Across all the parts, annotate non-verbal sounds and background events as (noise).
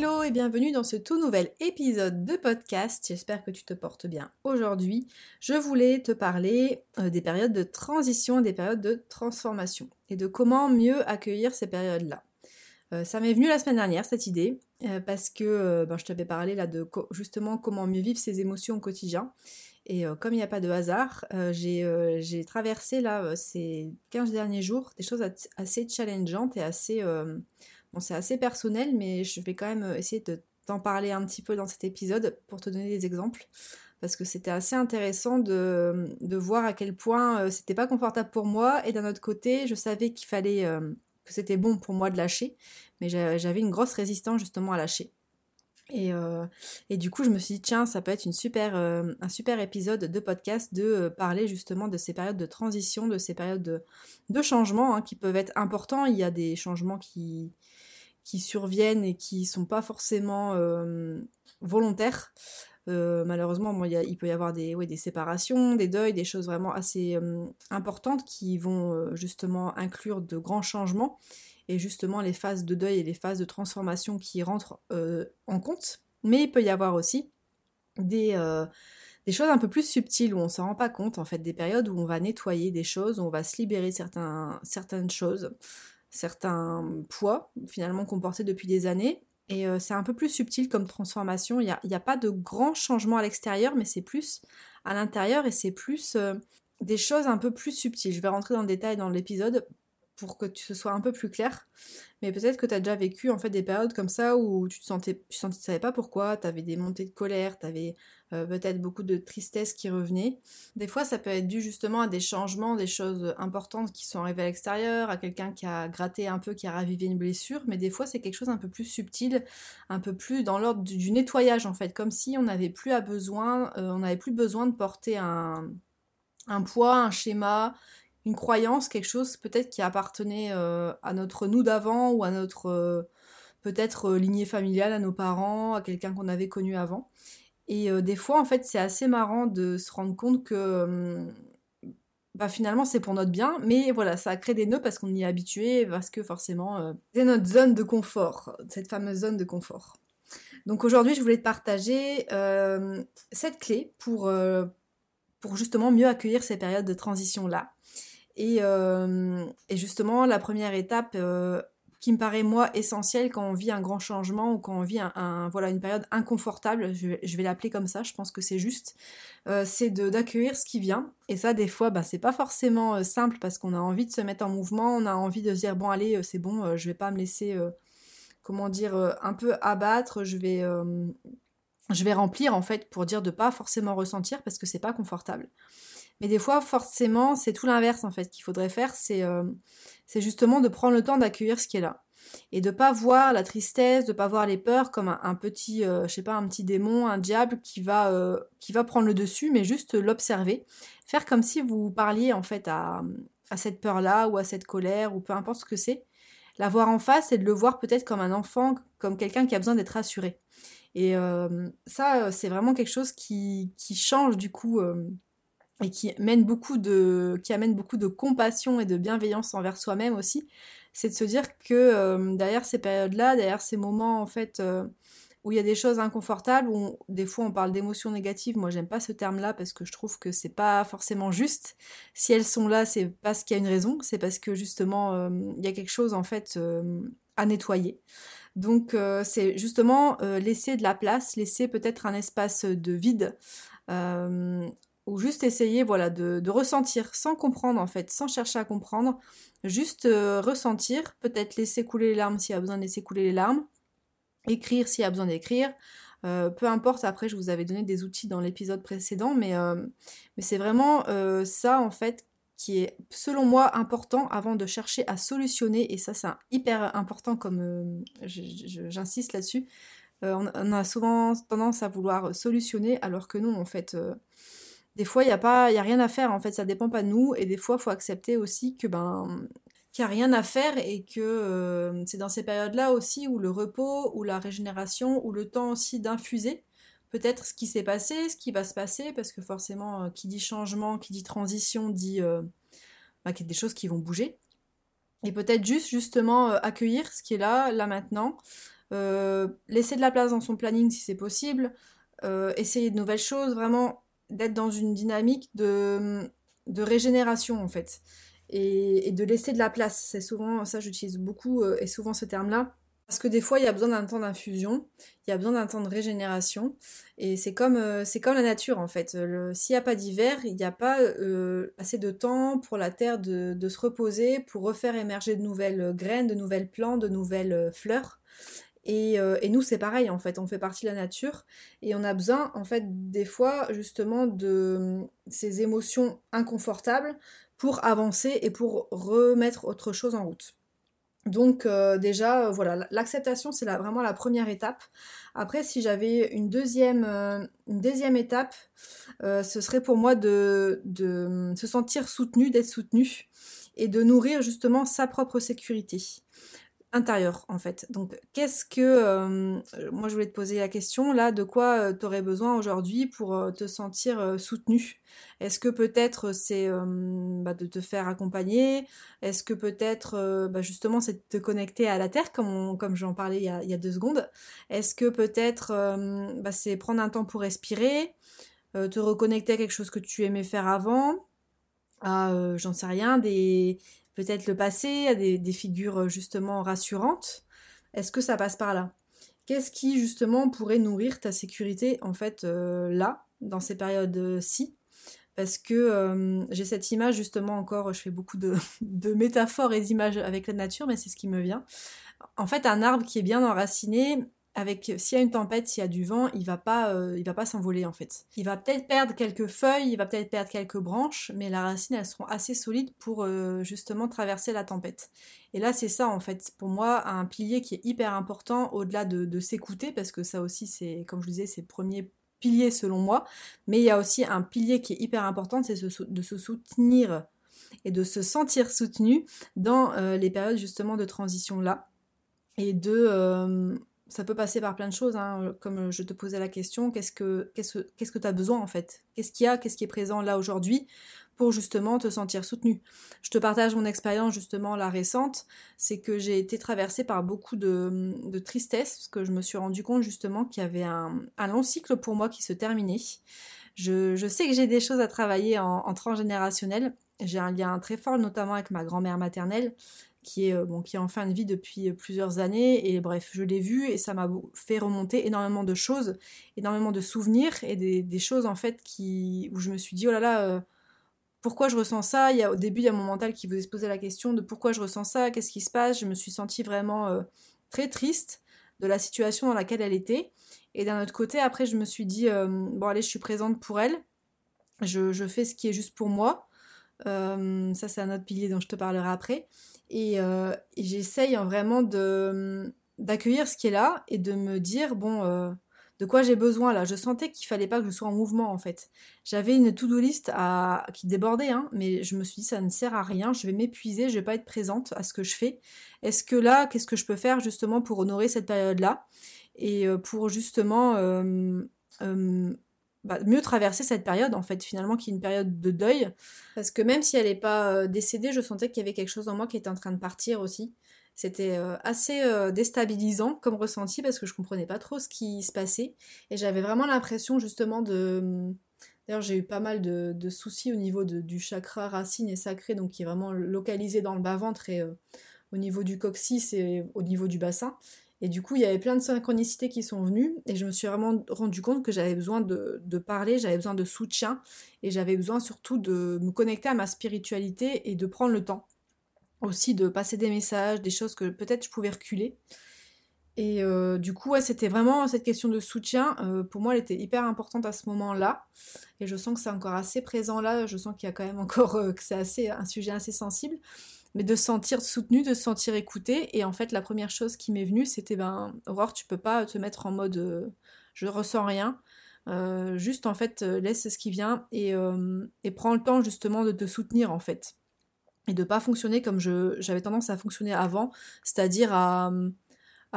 Hello et bienvenue dans ce tout nouvel épisode de podcast. J'espère que tu te portes bien aujourd'hui. Je voulais te parler euh, des périodes de transition, des périodes de transformation et de comment mieux accueillir ces périodes-là. Euh, ça m'est venu la semaine dernière cette idée euh, parce que ben, je t'avais parlé là de justement comment mieux vivre ses émotions au quotidien. Et comme il n'y a pas de hasard, j'ai traversé là ces 15 derniers jours des choses assez challengeantes et assez Bon, c'est assez personnel, mais je vais quand même euh, essayer de t'en parler un petit peu dans cet épisode pour te donner des exemples. Parce que c'était assez intéressant de, voir à quel point euh, c'était pas confortable pour moi. Et d'un autre côté, je savais qu'il fallait euh, que c'était bon pour moi de lâcher. Mais j'avais une grosse résistance justement à lâcher. Et, et, du coup, je me suis dit, tiens, ça peut être une super, un super épisode de podcast de parler justement de ces périodes de transition, de ces périodes de, changement hein, qui peuvent être importants. Il y a des changements qui, qui surviennent et qui sont pas forcément euh, volontaires. Euh, malheureusement, bon, il peut y avoir des, des séparations, des deuils, des choses vraiment assez euh, importantes qui vont justement inclure de grands changements justement les phases de deuil et les phases de transformation qui rentrent en compte. Mais il peut y avoir aussi des, des choses un peu plus subtiles où on ne s'en rend pas compte, en fait, des périodes où on va nettoyer des choses, où on va se libérer certains, certaines choses certains poids finalement qu'on portait depuis des années. Et euh, c'est un peu plus subtil comme transformation. Il n'y a, pas de grands changements à l'extérieur, mais c'est plus à l'intérieur et c'est plus euh, des choses un peu plus subtiles. Je vais rentrer dans le détail dans l'épisode pour que ce soit un peu plus clair. Mais peut-être que tu as déjà vécu en fait des périodes comme ça où tu te sentais, tu ne savais pas pourquoi, tu avais des montées de colère, tu avais euh, peut-être beaucoup de tristesse qui revenait. Des fois, ça peut être dû justement à des changements, des choses importantes qui sont arrivées à l'extérieur, à quelqu'un qui a gratté un peu, qui a ravivé une blessure, mais des fois, c'est quelque chose un peu plus subtil, un peu plus dans l'ordre du, nettoyage en fait, comme si on n'avait plus à besoin, euh, on n'avait plus besoin de porter un, un poids, un schéma, une croyance, quelque chose peut-être qui appartenait euh, à notre nous d'avant ou à notre euh, peut-être euh, lignée familiale, à nos parents, à quelqu'un qu'on avait connu avant. Et des fois, en fait, c'est assez marrant de se rendre compte que hum, bah, finalement, c'est pour notre bien, mais voilà, ça crée des nœuds parce qu'on y est habitué, parce que forcément, c'est notre zone de confort, cette fameuse zone de confort. Donc aujourd'hui, je voulais te partager cette clé pour, pour justement mieux accueillir ces périodes de transition-là. Euh, et, justement, la première étape euh, qui me paraît moi essentielle quand on vit un grand changement ou quand on vit un, voilà une période inconfortable, je, vais l'appeler comme ça, je pense que c'est juste, euh, c'est d'accueillir ce qui vient. Et ça, des fois, bah, c'est pas forcément simple parce qu'on a envie de se mettre en mouvement, on a envie de se dire bon allez, c'est bon, je vais pas me laisser, comment dire, un peu abattre, je vais je vais remplir en fait pour dire de pas forcément ressentir parce que c'est pas confortable. Mais des fois, forcément, c'est tout l'inverse en fait qu'il faudrait faire, c'est euh, justement de prendre le temps d'accueillir ce qui est là. Et de pas voir la tristesse, de pas voir les peurs comme un, petit, euh, je sais pas, un petit démon, un diable qui va, euh, qui va prendre le dessus, mais juste l'observer. Faire comme si vous parliez en fait à, à cette peur-là ou à cette colère ou peu importe ce que c'est. La voir en face et de le voir peut-être comme un enfant, comme quelqu'un qui a besoin d'être rassuré. Et ça, c'est vraiment quelque chose qui, qui change du coup et qui mène beaucoup de, qui amène beaucoup de compassion et de bienveillance envers soi-même aussi, c'est de se dire que euh, derrière ces périodes-là, derrière ces moments en fait euh, où il y a des choses inconfortables, où des fois on parle d'émotions négatives, moi j'aime pas ce terme-là parce que je trouve que c'est pas forcément juste. Si elles sont là, c'est parce qu'il y a une raison, c'est parce que justement euh, il y a quelque chose en fait à nettoyer. Donc c'est justement laisser de la place, laisser peut-être un espace de vide ou juste essayer voilà de, ressentir sans comprendre en fait, sans chercher à comprendre, juste euh, ressentir, peut-être laisser couler les larmes s'il y a besoin de laisser couler les larmes, écrire s'il y a besoin d'écrire, euh, peu importe, après je vous avais donné des outils dans l'épisode précédent, euh, mais c'est vraiment ça en fait qui est selon moi important avant de chercher à solutionner, et ça c'est hyper important comme euh, j'insiste là-dessus, euh, on, a souvent tendance à vouloir solutionner alors que non en fait des fois il n'y a pas a rien à faire en fait ça dépend pas de nous et des fois il faut accepter aussi que ben qu'il n'y a rien à faire et que c'est dans ces périodes là aussi où le repos ou la régénération ou le temps aussi d'infuser peut-être ce qui s'est passé, ce qui va se passer, parce que forcément, euh, qui dit changement, qui dit transition, dit euh, bah, qu'il y a des choses qui vont bouger. Et peut-être juste, justement, euh, accueillir ce qui est là, là maintenant, laisser de la place dans son planning si c'est possible, essayer de nouvelles choses, vraiment d'être dans une dynamique de, régénération, en fait. Et, et, de laisser de la place. C'est souvent, ça j'utilise beaucoup, et souvent ce terme-là, parce que des fois, il y a besoin d'un temps d'infusion, il y a besoin d'un temps de régénération. Et c'est comme, euh, la nature, en fait. S'il n'y a pas d'hiver, il n'y a pas euh, assez de temps pour la terre de, se reposer, pour refaire émerger de nouvelles graines, de nouvelles plantes, de nouvelles euh, fleurs. Et, et, nous, c'est pareil, en fait. On fait partie de la nature. Et on a besoin, en fait, des fois, justement, de ces émotions inconfortables pour avancer et pour remettre autre chose en route. Donc euh, déjà, euh, voilà, l'acceptation, c'est vraiment la première étape. Après, si j'avais une deuxième, euh, étape, ce serait pour moi de, de se sentir soutenu, d'être soutenu et de nourrir justement sa propre sécurité intérieur en fait. Donc qu'est-ce que euh, moi je voulais te poser la question là de quoi euh, tu aurais besoin aujourd'hui pour euh, te sentir soutenu Est-ce que peut-être c'est bah, de te faire accompagner? Est-ce que peut-être bah, justement c'est de te connecter à la terre comme comme j'en parlais il y, a, il deux secondes? Est-ce que peut-être bah, c'est prendre un temps pour respirer te reconnecter à quelque chose que tu aimais faire avant, à, j'en sais rien, des, peut-être le passé, à des, figures euh, justement rassurantes. Est-ce que ça passe par là? Qu'est-ce qui justement pourrait nourrir ta sécurité en fait euh, là, dans ces périodes-ci? Parce que euh, j'ai cette image justement encore, je fais beaucoup de, (laughs) de métaphores et d'images avec la nature, mais c'est ce qui me vient. En fait, un arbre qui est bien enraciné, avec s'il y a une tempête, s'il y a du vent, il va pas euh, il va pas s'envoler en fait. Il va peut-être perdre quelques feuilles, il va peut-être perdre quelques branches, mais la racine elles seront assez solides pour euh, justement traverser la tempête. Et là c'est ça en fait pour moi un pilier qui est hyper important au-delà de, s'écouter parce que ça aussi c'est comme je vous disais c'est le premier pilier selon moi, mais il y a aussi un pilier qui est hyper important, c'est de se soutenir et de se sentir soutenu dans euh, les périodes justement de transition là et de ça peut passer par plein de choses, hein, comme je te posais la question, qu'est-ce que qu'est-ce que tu as besoin en fait? Qu'est-ce qu'il y a? Qu'est-ce qui est présent là aujourd'hui pour justement te sentir soutenu? Je te partage mon expérience justement la récente, c'est que j'ai été traversée par beaucoup de, de, tristesse, parce que je me suis rendu compte justement qu'il y avait un, un, long cycle pour moi qui se terminait. Je, je sais que j'ai des choses à travailler en transgénérationnel, j'ai un lien très fort notamment avec ma grand-mère maternelle qui est, euh, bon, qui est en fin de vie depuis euh, plusieurs années. Et bref, je l'ai vu et ça m'a fait remonter énormément de choses, énormément de souvenirs et des, choses en fait qui, où je me suis dit, oh là là, euh, pourquoi je ressens ça? Il y a, Au début, il y a mon mental qui vous se posé la question de pourquoi je ressens ça, qu'est-ce qui se passe? Je me suis sentie vraiment très triste de la situation dans laquelle elle était. Et d'un autre côté, après, je me suis dit, bon allez, je suis présente pour elle. Je, fais ce qui est juste pour moi. Ça, c'est un autre pilier dont je te parlerai après. Euh, et, j'essaye vraiment de d'accueillir ce qui est là et de me dire bon euh, de quoi j'ai besoin là. Je sentais qu'il fallait pas que je sois en mouvement en fait. J'avais une to-do list à, qui débordait hein, mais je me suis dit ça ne sert à rien. Je vais m'épuiser je vais pas être présente à ce que je fais. Est-ce que là qu'est-ce que je peux faire justement pour honorer cette période là et euh, pour justement bah, mieux traverser cette période, en fait, finalement, qui est une période de deuil. Parce que même si elle n'est pas euh, décédée, je sentais qu'il y avait quelque chose en moi qui était en train de partir aussi. C'était euh, assez euh, déstabilisant comme ressenti parce que je comprenais pas trop ce qui se passait. Et j'avais vraiment l'impression justement de... Hum, d'ailleurs, j'ai eu pas mal de, soucis au niveau du chakra racine et sacré, donc qui est vraiment localisé dans le bas-ventre et au niveau du coccyx et au niveau du bassin. Et du coup, il y avait plein de synchronicités qui sont venues et je me suis vraiment rendu compte que j'avais besoin de, parler, j'avais besoin de soutien et j'avais besoin surtout de me connecter à ma spiritualité et de prendre le temps aussi de passer des messages, des choses que peut-être je pouvais reculer. Et du coup, ouais, c'était vraiment cette question de soutien. pour moi, elle était hyper importante à ce moment-là. Et je sens que c'est encore assez présent là. Je sens qu'il y a quand même encore que c'est assez un sujet assez sensible. Mais de se sentir soutenu, de se sentir écouté. Et en fait, la première chose qui m'est venue, c'était ben, Aurore, tu peux pas te mettre en mode je ressens rien. juste en fait, laisse ce qui vient et, prends le temps justement de te soutenir en fait et de pas fonctionner comme j'avais tendance à fonctionner avant, c'est-à-dire à,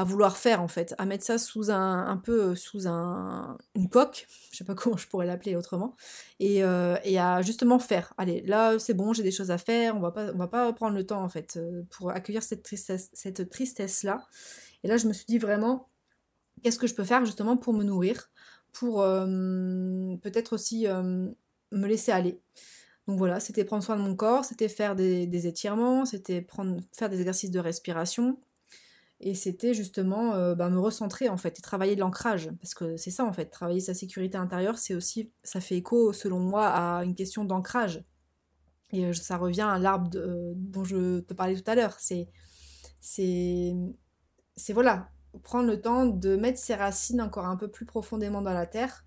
vouloir faire en fait, à mettre ça sous un, un peu euh, sous un, une coque, je sais pas (laughs) comment je pourrais l'appeler autrement, et, euh, et, à justement faire. Allez, là c'est bon, j'ai des choses à faire, on va pas, on va pas prendre le temps en fait euh, pour accueillir cette tristesse, cette tristesse là. Et là je me suis dit vraiment, qu'est-ce que je peux faire justement pour me nourrir, pour peut-être aussi me laisser aller. Donc voilà, c'était prendre soin de mon corps, c'était faire des, étirements, c'était prendre, faire des exercices de respiration. Et c'était justement euh, bah, me recentrer en fait et travailler de l'ancrage. Parce que c'est ça en fait, travailler sa sécurité intérieure, c'est aussi, ça fait écho selon moi à une question d'ancrage. Et euh, ça revient à l'arbre dont je te parlais tout à l'heure. C'est, c'est, voilà, prendre le temps de mettre ses racines encore un peu plus profondément dans la terre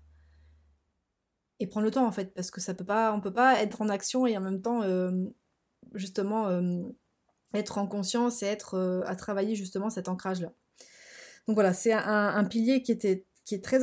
et prendre le temps en fait parce que ça peut pas on peut pas être en action et en même temps euh, justement euh, être en conscience et être euh, à travailler justement cet ancrage là donc voilà c'est un, pilier qui était qui est très,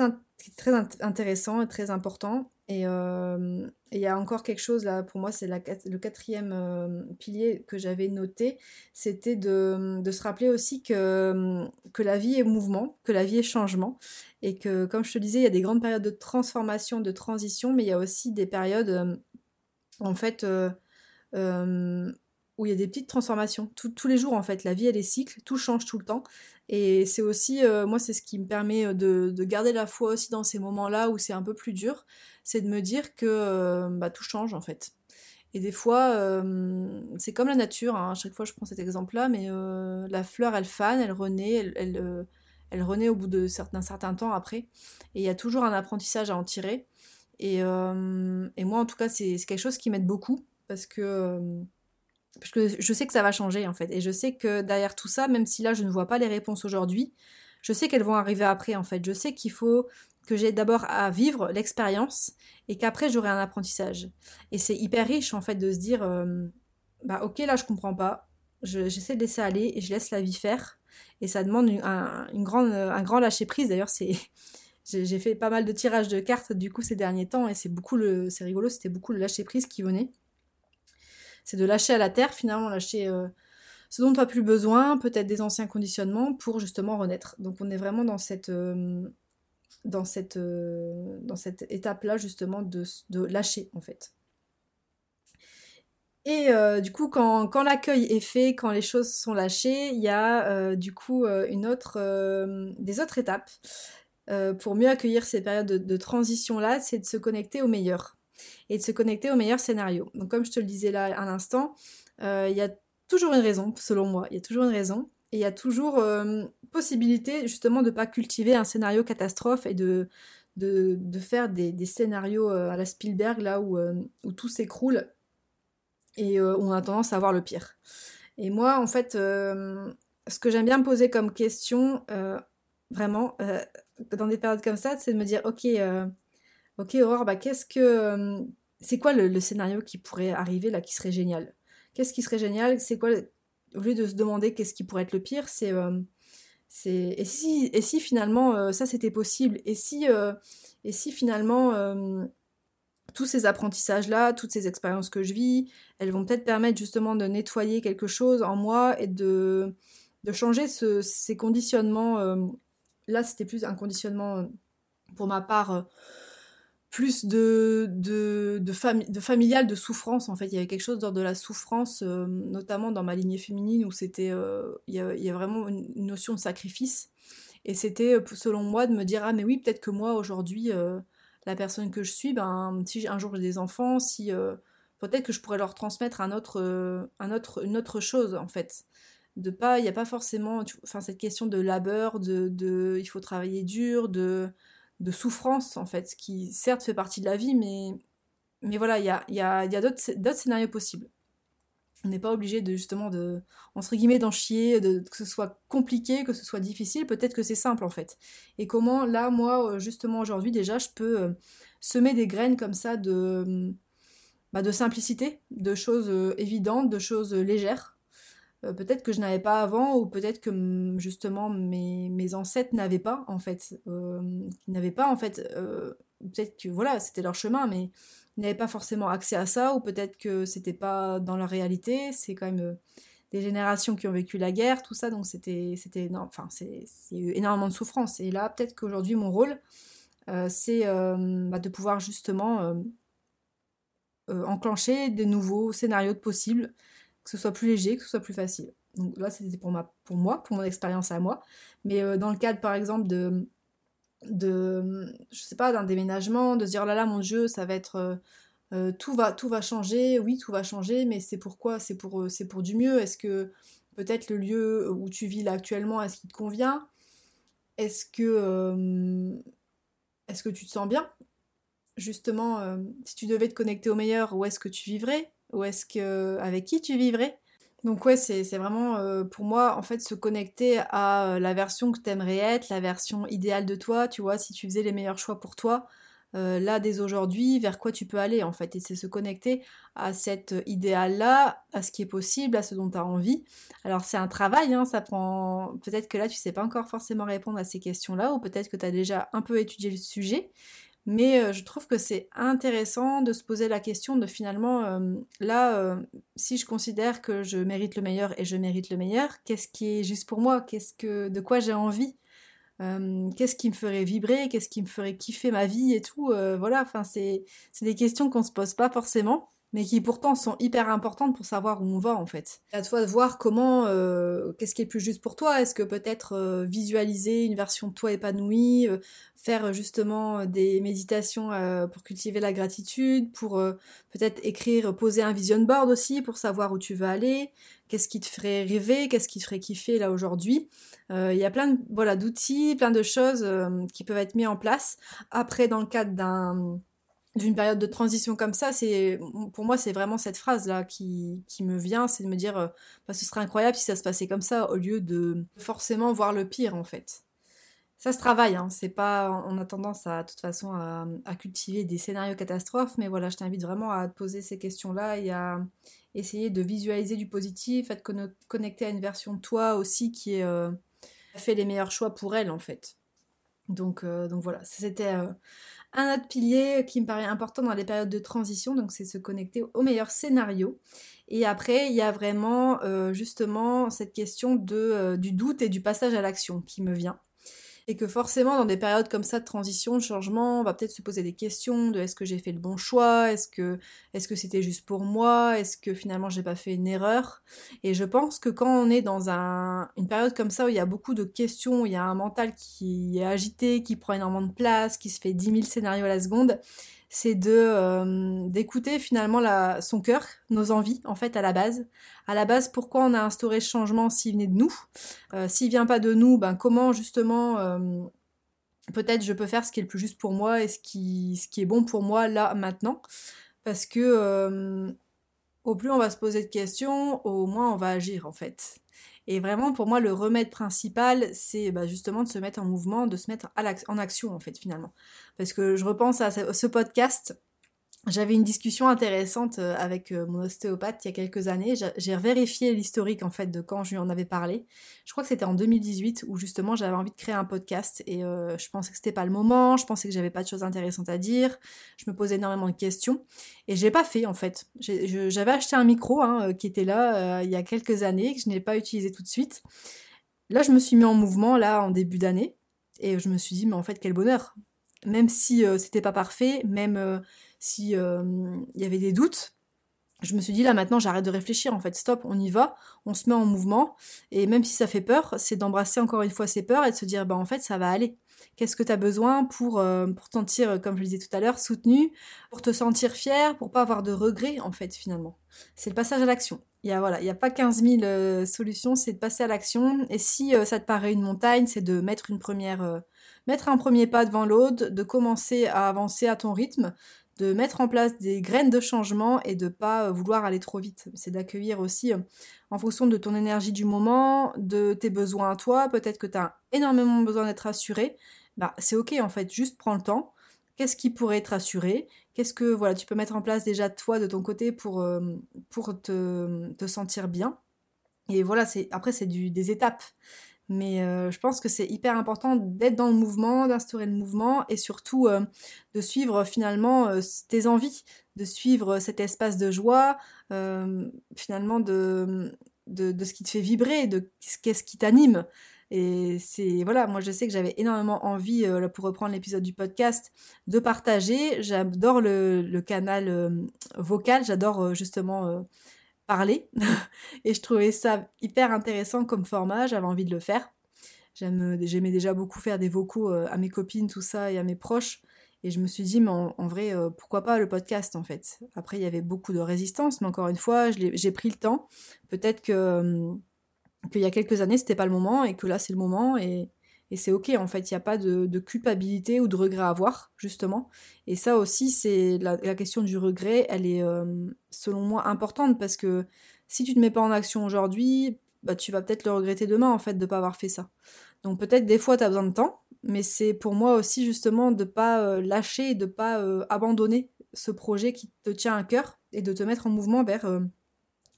très intéressant et très important. Euh, et il y a encore quelque chose là, pour moi, c'est le quatrième euh, pilier que j'avais noté, c'était de, se rappeler aussi que, que la vie est mouvement, que la vie est changement, et que, comme je te disais, il y a des grandes périodes de transformation, de transition, mais il y a aussi des périodes, en fait, où il y a des petites transformations. tous les jours, en fait, la vie, elle est cycle, tout change tout le temps. Et c'est aussi, euh, moi, c'est ce qui me permet euh, de, garder la foi aussi dans ces moments-là où c'est un peu plus dur, c'est de me dire que euh, bah, tout change, en fait. Et des fois, c'est comme la nature, hein, à chaque fois je prends cet exemple-là, mais la fleur, elle fane, elle renaît, elle, elle, renaît au bout d'un certain temps après. Et il y a toujours un apprentissage à en tirer. Et, et moi, en tout cas, c'est quelque chose qui m'aide beaucoup, parce que parce que je sais que ça va changer en fait. Et je sais que derrière tout ça, même si là je ne vois pas les réponses aujourd'hui, je sais qu'elles vont arriver après en fait. Je sais qu'il faut que j'ai d'abord à vivre l'expérience et qu'après j'aurai un apprentissage. Et c'est hyper riche en fait de se dire, euh, bah ok là je comprends pas, j'essaie de laisser aller et je laisse la vie faire. Et ça demande un, une grande, un grand lâcher prise. D'ailleurs c'est (laughs) j'ai fait pas mal de tirages de cartes du coup ces derniers temps et c'est beaucoup le c'est rigolo c'était beaucoup le lâcher prise qui venait c'est de lâcher à la terre, finalement, lâcher euh, ce dont tu n'as plus besoin, peut-être des anciens conditionnements, pour justement renaître. Donc on est vraiment dans cette, euh, euh, cette étape-là, justement, de, lâcher, en fait. Et du coup, quand, l'accueil est fait, quand les choses sont lâchées, il y a du coup des autres étapes. pour mieux accueillir ces périodes de transition-là, c'est de se connecter au meilleur et de se connecter au meilleur scénario. Donc comme je te le disais là à l'instant, euh, il y a toujours une raison, selon moi, il y a toujours une raison, et il y a toujours euh, possibilité justement de ne pas cultiver un scénario catastrophe et de, de, faire des, scénarios euh, à la Spielberg, là où, où tout s'écroule et où on a tendance à voir le pire. Et moi, en fait, ce que j'aime bien me poser comme question, vraiment, dans des périodes comme ça, c'est de me dire, ok, Ok, Aurore, bah, qu'est-ce que. Euh, c'est quoi le, scénario qui pourrait arriver là, qui serait génial? Qu'est-ce qui serait génial? C'est quoi. Au lieu de se demander qu'est-ce qui pourrait être le pire, c'est. Euh, et, si, et si finalement euh, ça c'était possible? Et si, et si finalement tous ces apprentissages-là, toutes ces expériences que je vis, elles vont peut-être permettre justement de nettoyer quelque chose en moi et de, de changer ce, ces conditionnements. là, c'était plus un conditionnement pour ma part plus de, de, de, de familial, de souffrance en fait. Il y avait quelque chose d'ordre de la souffrance, euh, notamment dans ma lignée féminine, où c'était, euh, il, y a, vraiment une, notion de sacrifice. Et c'était, euh, selon moi, de me dire, ah mais oui, peut-être que moi, aujourd'hui, la personne que je suis, ben, si un jour j'ai des enfants, si peut-être que je pourrais leur transmettre un autre, un autre, une autre chose, en fait. De pas, il n'y a pas forcément, enfin, cette question de labeur, de, de, il faut travailler dur, de de souffrance, en fait, qui certes fait partie de la vie, mais, mais voilà, il y a, y a, y a d'autres scénarios possibles. On n'est pas obligé de justement de entre guillemets d'en chier, de, que ce soit compliqué, que ce soit difficile. Peut-être que c'est simple en fait. Et comment là, moi, justement aujourd'hui déjà, je peux semer des graines comme ça de bah, de simplicité, de choses évidentes, de choses légères euh, peut-être que je n'avais pas avant, ou peut-être que justement mes, ancêtres n'avaient pas, en fait. Euh, n'avaient pas, en fait, euh, peut-être que voilà, c'était leur chemin, mais ils n'avaient pas forcément accès à ça, ou peut-être que c'était pas dans leur réalité. C'est quand même euh, des générations qui ont vécu la guerre, tout ça, donc c'était, c'était enfin, c'est, énormément de souffrance. Et là, peut-être qu'aujourd'hui, mon rôle, c'est bah, de pouvoir justement enclencher des nouveaux scénarios possibles que ce soit plus léger, que ce soit plus facile. Donc là, c'était pour, moi, pour mon expérience à moi. Mais euh, dans le cadre, par exemple, de, de je sais pas, d'un déménagement, de se dire, là là, mon Dieu, ça va être... Euh, euh, tout, va, tout va changer, oui, tout va changer, mais c'est pourquoi C'est pour, c'est pour du mieux. Est-ce que peut-être le lieu où tu vis actuellement, est-ce qu'il te convient? Est-ce que, est-ce que tu te sens bien? Justement, si tu devais te connecter au meilleur, où est-ce que tu vivrais? Ou est-ce que avec qui tu vivrais? Donc ouais, c'est vraiment euh, pour moi en fait se connecter à euh, la version que tu aimerais être, la version idéale de toi, tu vois, si tu faisais les meilleurs choix pour toi, euh, là dès aujourd'hui, vers quoi tu peux aller en fait. Et c'est se connecter à cet idéal-là, à ce qui est possible, à ce dont tu as envie. Alors c'est un travail, hein, ça prend... Peut-être que là tu sais pas encore forcément répondre à ces questions-là, ou peut-être que tu as déjà un peu étudié le sujet, mais euh, je trouve que c'est intéressant de se poser la question de finalement, euh, là, euh, si je considère que je mérite le meilleur et je mérite le meilleur, qu'est-ce qui est juste pour moi? Qu'est-ce que, de quoi j'ai envie? Qu'est-ce qui me ferait vibrer? Qu'est-ce qui me ferait kiffer ma vie et tout? Voilà, enfin, c'est des questions qu'on se pose pas forcément mais qui pourtant sont hyper importantes pour savoir où on va en fait. À toi de voir comment, euh, qu'est-ce qui est plus juste pour toi. Est-ce que peut-être euh, visualiser une version de toi épanouie, euh, faire justement des méditations pour cultiver la gratitude, pour peut-être écrire, poser un vision board aussi pour savoir où tu veux aller, qu'est-ce qui te ferait rêver, qu'est-ce qui te ferait kiffer là aujourd'hui? Il y a plein de, voilà, d'outils, plein de choses qui peuvent être mis en place. Après, dans le cadre d'un d'une période de transition comme ça, c'est pour moi c'est vraiment cette phrase là qui, qui me vient, c'est de me dire euh, bah, ce serait incroyable si ça se passait comme ça au lieu de forcément voir le pire en fait. Ça se travaille, hein, c'est pas on a tendance à de toute façon à, cultiver des scénarios catastrophes, mais voilà, je t'invite vraiment à te poser ces questions-là et à essayer de visualiser du positif, à te connecter à une version de toi aussi qui est euh, fait les meilleurs choix pour elle en fait. Donc, euh, donc voilà, c'était un autre pilier qui me paraît important dans les périodes de transition, donc c'est se connecter au meilleur scénario. Et après, il y a vraiment euh, justement cette question euh, du doute et du passage à l'action qui me vient et que forcément dans des périodes comme ça de transition, de changement, on va peut-être se poser des questions de est-ce que j'ai fait le bon choix, est-ce que c'était juste pour moi, est-ce que finalement j'ai pas fait une erreur. Et je pense que quand on est dans un, une période comme ça où il y a beaucoup de questions, où il y a un mental qui est agité, qui prend énormément de place, qui se fait 10 000 scénarios à la seconde, c'est de euh, d'écouter finalement la, son cœur, nos envies en fait à la base. À la base, pourquoi on a instauré ce changement s'il venait de nous? Euh, S'il vient pas de nous, ben comment justement euh, peut-être je peux faire ce qui est le plus juste pour moi et ce qui, ce qui est bon pour moi là maintenant? Parce que au plus on va se poser de questions, au moins on va agir en fait. Et vraiment, pour moi, le remède principal, c'est bah, justement de se mettre en mouvement, de se mettre en action, en fait, finalement. Parce que je repense à ce podcast j'avais une discussion intéressante euh, avec euh, mon ostéopathe il y a quelques années. J'ai vérifié l'historique en fait de quand je lui en avais parlé. Je crois que c'était en 2018 où justement j'avais envie de créer un podcast et euh, je pensais que c'était pas le moment. Je pensais que j'avais pas de choses intéressantes à dire. Je me posais énormément de questions et j'ai pas fait en fait. J'avais acheté un micro hein, qui était là il y a quelques années que je n'ai pas utilisé tout de suite. Là, je me suis mis en mouvement là en début d'année et je me suis dit mais en fait quel bonheur. Même si c'était pas parfait, même si euh, il y avait des doutes, je me suis dit là maintenant j'arrête de réfléchir en fait, stop, on y va, on se met en mouvement et même si ça fait peur, c'est d'embrasser encore une fois ses peurs et de se dire bah en fait ça va aller. Qu'est-ce que tu as besoin pour, euh, pour te sentir, comme je le disais tout à l'heure, soutenu, pour te sentir fier, pour pas avoir de regrets en fait finalement. C'est le passage à l'action. Il y a a pas 15 000 euh, solutions, c'est de passer à l'action. Et si ça te paraît une montagne, c'est de mettre une première, mettre un premier pas devant l'autre, de commencer à avancer à ton rythme, de mettre en place des graines de changement et de pas vouloir aller trop vite. C'est d'accueillir aussi en fonction de ton énergie du moment, de tes besoins à toi, peut-être que tu as énormément besoin d'être assuré. Bah, c'est ok en fait, juste prends le temps. Qu'est-ce qui pourrait être assuré Qu'est-ce que tu peux mettre en place déjà toi de ton côté pour, pour te, sentir bien? Et voilà, c'est après c'est des étapes. Mais euh, je pense que c'est hyper important d'être dans le mouvement, d'instaurer le mouvement et surtout euh, de suivre finalement euh, tes envies, de suivre cet espace de joie, finalement de, ce qui te fait vibrer, de qu'est-ce qui t'anime. Et c'est voilà, moi je sais que j'avais énormément envie, pour reprendre l'épisode du podcast, de partager. J'adore le, canal vocal, j'adore justement parler. (laughs) et je trouvais ça hyper intéressant comme format, j'avais envie de le faire. J'aimais déjà beaucoup faire des vocaux euh, à mes copines, tout ça, et à mes proches. Et je me suis dit, mais en, vrai, euh, pourquoi pas le podcast en fait? Après, il y avait beaucoup de résistance, mais encore une fois, j'ai pris le temps. Peut-être que qu'il y a quelques années, c'était pas le moment, et que là, c'est le moment. Et, et c'est ok, en fait, il n'y a pas de, culpabilité ou de regret à avoir, justement. Et ça aussi, c'est la, question du regret, elle est, euh, selon moi, importante parce que si tu ne mets pas en action aujourd'hui, bah, tu vas peut-être le regretter demain, en fait, de ne pas avoir fait ça. Donc peut-être des fois, tu as besoin de temps, mais c'est pour moi aussi, justement, de ne pas euh, lâcher, de ne pas euh, abandonner ce projet qui te tient à cœur et de te mettre en mouvement vers,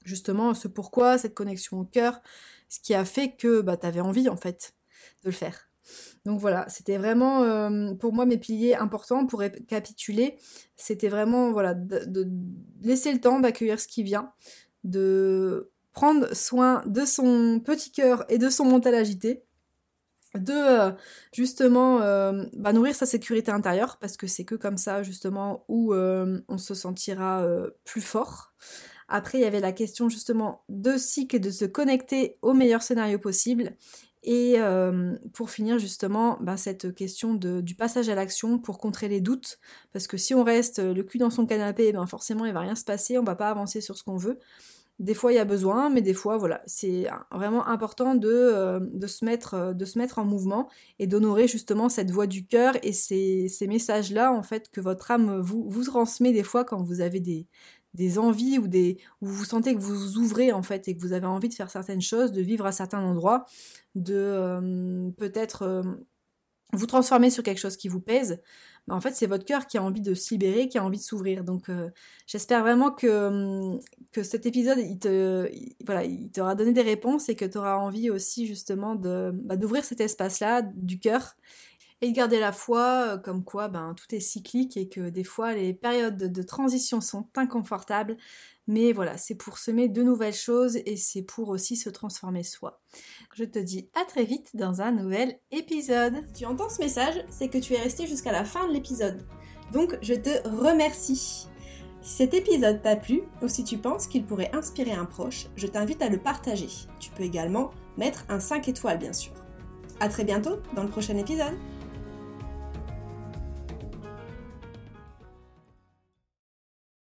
justement, ce pourquoi, cette connexion au cœur, ce qui a fait que bah, tu avais envie, en fait de le faire. Donc voilà, c'était vraiment euh, pour moi mes piliers importants pour récapituler. C'était vraiment voilà de, laisser le temps d'accueillir ce qui vient, de prendre soin de son petit cœur et de son mental agité, de euh, justement euh, bah, nourrir sa sécurité intérieure parce que c'est que comme ça justement où on se sentira plus fort. Après, il y avait la question justement de cycle, de se connecter au meilleur scénario possible. Et euh, pour finir justement, bah, cette question du passage à l'action pour contrer les doutes, parce que si on reste le cul dans son canapé, ben forcément il va rien se passer, on va pas avancer sur ce qu'on veut. Des fois il y a besoin, mais des fois voilà, c'est vraiment important de, euh, se mettre, en mouvement et d'honorer justement cette voix du cœur et ces, ces messages-là en fait que votre âme vous, vous transmet des fois quand vous avez des, des envies ou des où vous sentez que vous ouvrez en fait et que vous avez envie de faire certaines choses, de vivre à certains endroits, de euh, peut-être euh, vous transformer sur quelque chose qui vous pèse. Mais en fait, c'est votre cœur qui a envie de se libérer, qui a envie de s'ouvrir. Donc, euh, j'espère vraiment que, que cet épisode, il te, voilà, il t'aura donné des réponses et que tu auras envie aussi justement de, bah, d'ouvrir cet espace-là du cœur et de garder la foi, euh, comme quoi ben, tout est cyclique et que des fois les périodes de, transition sont inconfortables, mais voilà, c'est pour semer de nouvelles choses et c'est pour aussi se transformer soi. Je te dis à très vite dans un nouvel épisode. Tu entends ce message, c'est que tu es resté jusqu'à la fin de l'épisode. Donc je te remercie. Si cet épisode t'a plu ou si tu penses qu'il pourrait inspirer un proche, je t'invite à le partager. Tu peux également mettre un 5 étoiles bien sûr. A très bientôt dans le prochain épisode.